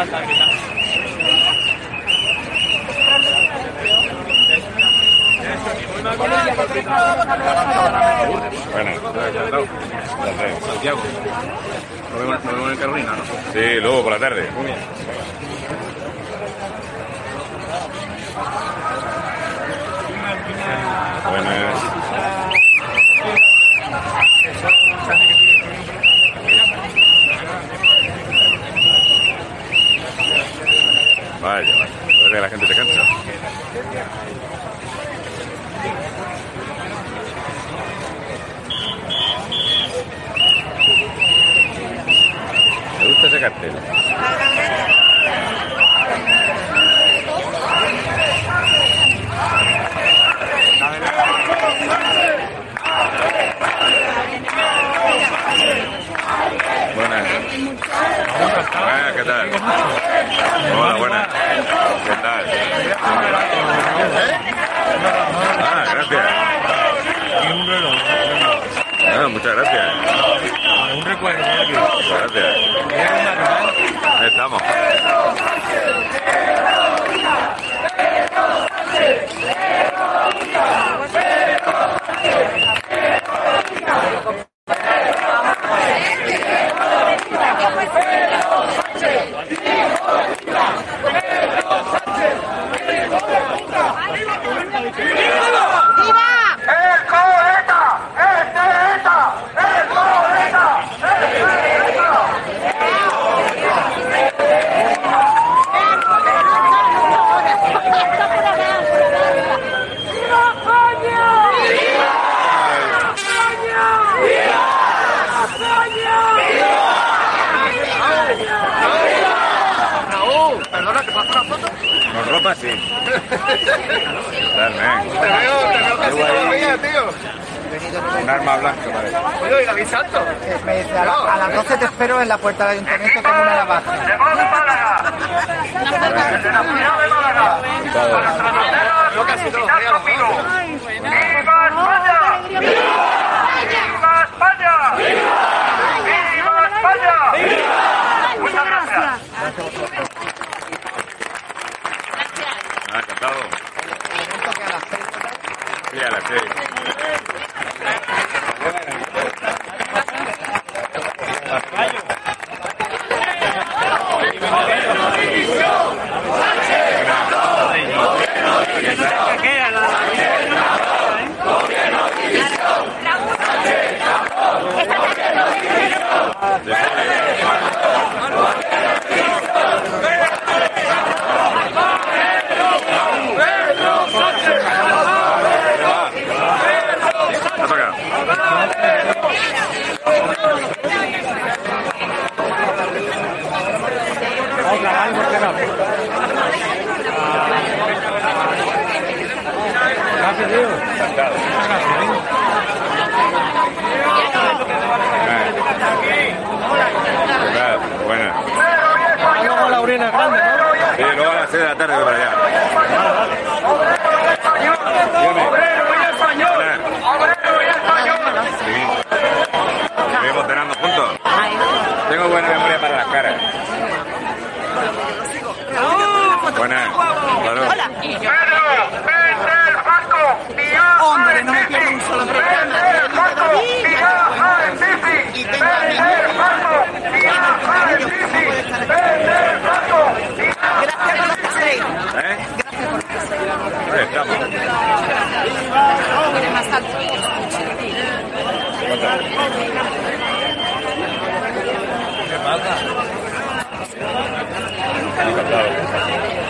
Bueno, Santiago. Nos vemos, nos vemos en Carolina, ¿no? sí, luego por la tarde. Buenas. Vaya, vaya. A ver la gente se cansa. ¿Te gusta ese cartel? Buenas. Buenas, ¿qué tal? Hola, buenas. ¿Qué tal? Ah, gracias. Ah, muchas gracias. Un recuerdo, aquí. Muchas gracias. Ahí estamos. Raúl, perdona, ¿te paso una foto? Con ropa sí. Te veo, te veo casi tío. un arma blanca, parece. Tío, y David Santos. Me dice, a, la- a las 12 te espero en la puerta del ayuntamiento con una navaja. sí. Ven para acá. Gracias. Buena. Luego la urina grande, ¿no? Sí, luego a las 6 de. Buenas. Sí. Estuvimos cenando juntos. Tengo buena memoria para las caras. Buenas. Claro. Hombre, no me pierdo un solo programa. Y tengo Gracias por lo que hacéis. ¿Eh? Ahí estamos. Buenas.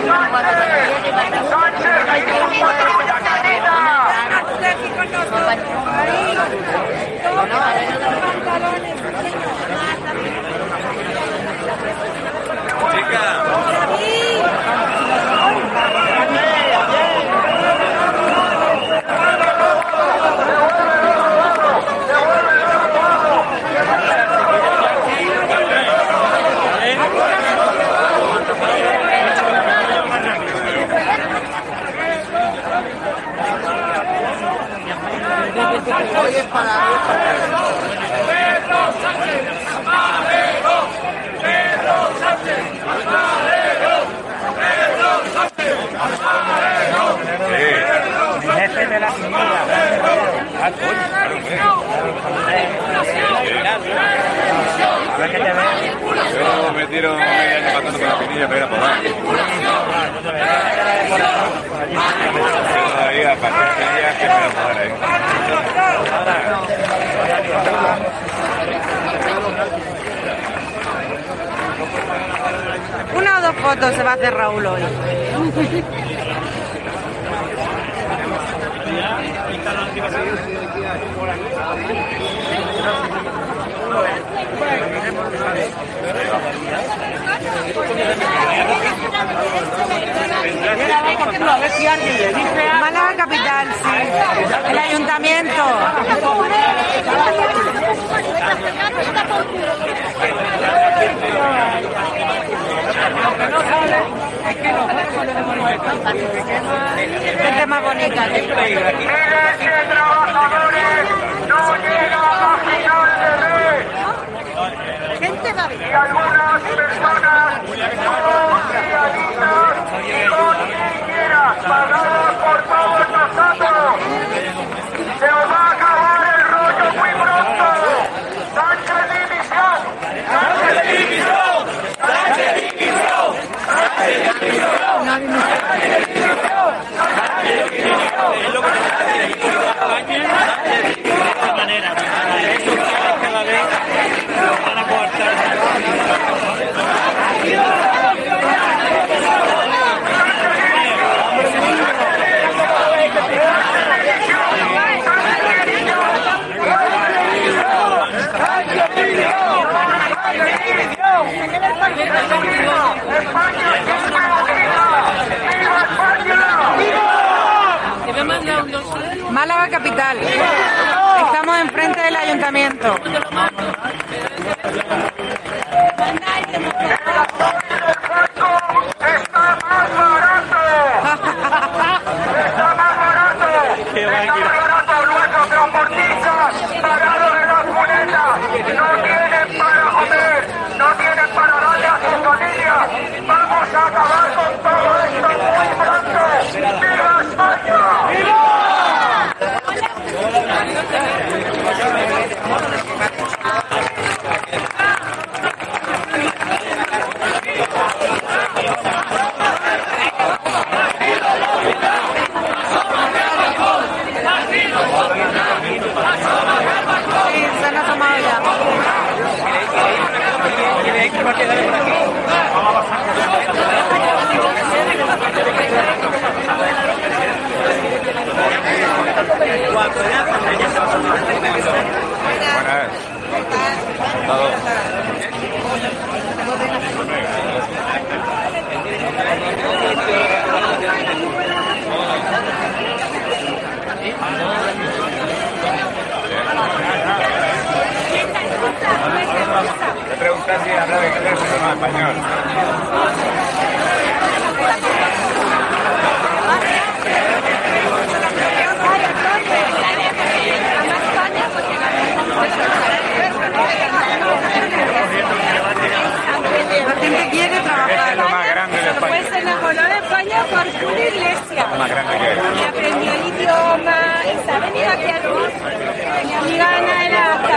Hoy de la señora. A ver qué te ve. Yo metí quiero medio año pasando con la pinilla para ir a podar. Todavía, para que ya que me voy a podar ahí. Una o dos fotos se va a hacer Raúl hoy. Málaga capital, sí. El ayuntamiento. Gente más bonita. Miles de trabajadores no llegan a final de mes. Y algunas personas son realistas y con niñeras pagadas por todos nosotros. Se os va a acabar el rollo muy pronto. Sánchez dimisión. Sánchez dimisión. Sánchez dimisión. Sánchez dimisión. Málaga capital. Estamos enfrente del ayuntamiento. Está más barato. Está más barato. Está más barato nuestros transportistas parados en las muletas. No tienen para comer. No tienen para darle a sus familias. Vamos a acabar con todo esto muy pronto. ¡Viva España! Le pregunté si hablaba inglés o no español. La gente quiere Es trabajar. lo más grande de España. Pues se enamoró de España por Julio Iglesias. Lo más grande que hay. Y aprendió el idioma y se ha venido aquí al bus. Mi amiga Ana era hasta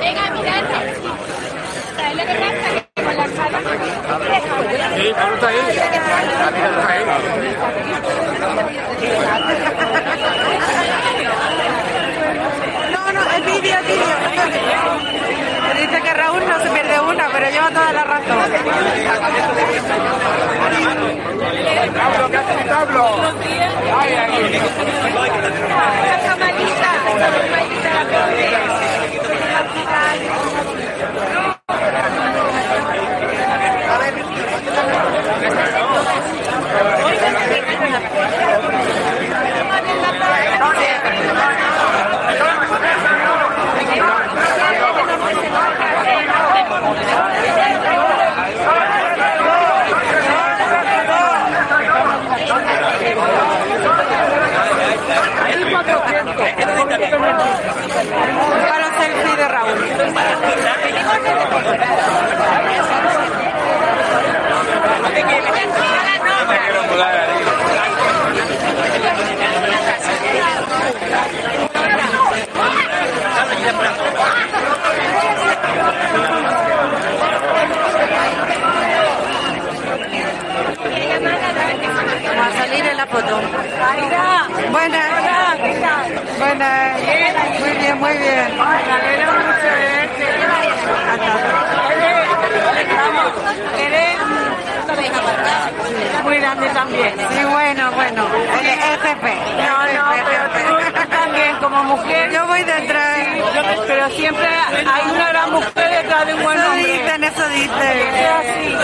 Venga, mirad. ¿Sabes lo que pasa? Que con la. Sí, Pablo está ahí. Está ahí. No, no, el vídeo, el vídeo. Dice que Raúl no se pierde una, pero lleva toda la razón. Pablo, ¿qué hace mi Pablo? Ay, ay. Buenas. Buenas. Muy bien, muy bien. Muy grande también. Sí, bueno, bueno. El EGP. No, no, pero tú también como mujer. Yo voy detrás. Pero siempre hay una gran mujer detrás de un buen Eso hombre. dicen, eso Es dicen. así.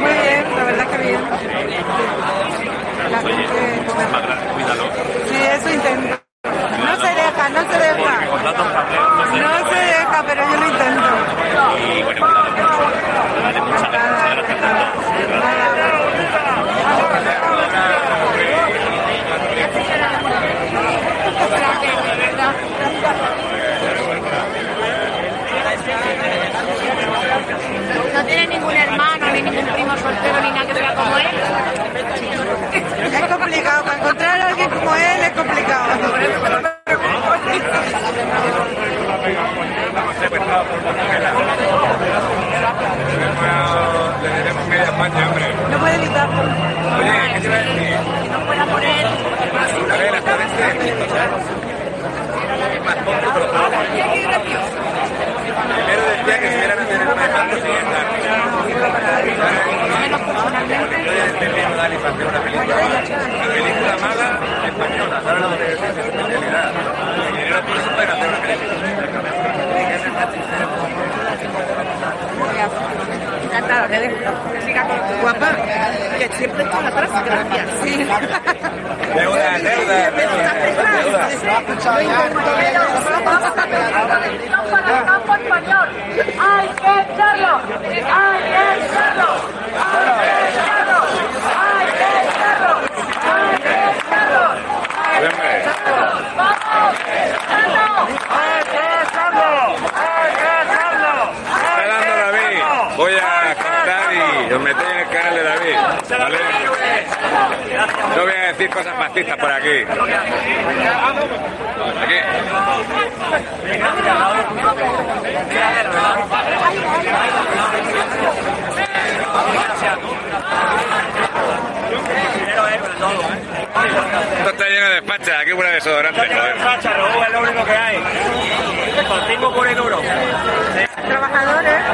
Muy bien, la verdad que bien. La gente Sí, eso intento. No se deja, no se deja. No se deja, pero yo lo intento. No tiene ningún hermano, ni ningún primo soltero, ni nada que sea como él. Es complicado, para encontrar a alguien como él es complicado. Le diremos media España, hombre. No puede evitarlo. Oye, ¿qué te iba a decir? No pueda poner. A ver, hasta este. Es más tonto, pero Primero decía que si eran hacer Yo ya entendí para hacer una película mala. Una película mala española, ¿sabes lo que te? Es especialidad. Y dinero por eso pueden hacer una Encantada, que que siga con guapa, que siempre atrás, gracias. Sí. Deuda, deuda, deuda, para el campo español. ¡Hay que echarlo! ¡Hay que echarlo! ¡Hay que echarlo! ¡Hay que echarlo! ¡Hay que echarlo! Hombre. Está dando David. Voy a cantar y os metéis en el canal de David. ¿Vale? No voy a decir cosas fascistas por aquí. Aquí. Esto facha, aquí huele a desodorante, joder. es lo único que hay. Contigo por el duro. Trabajadores.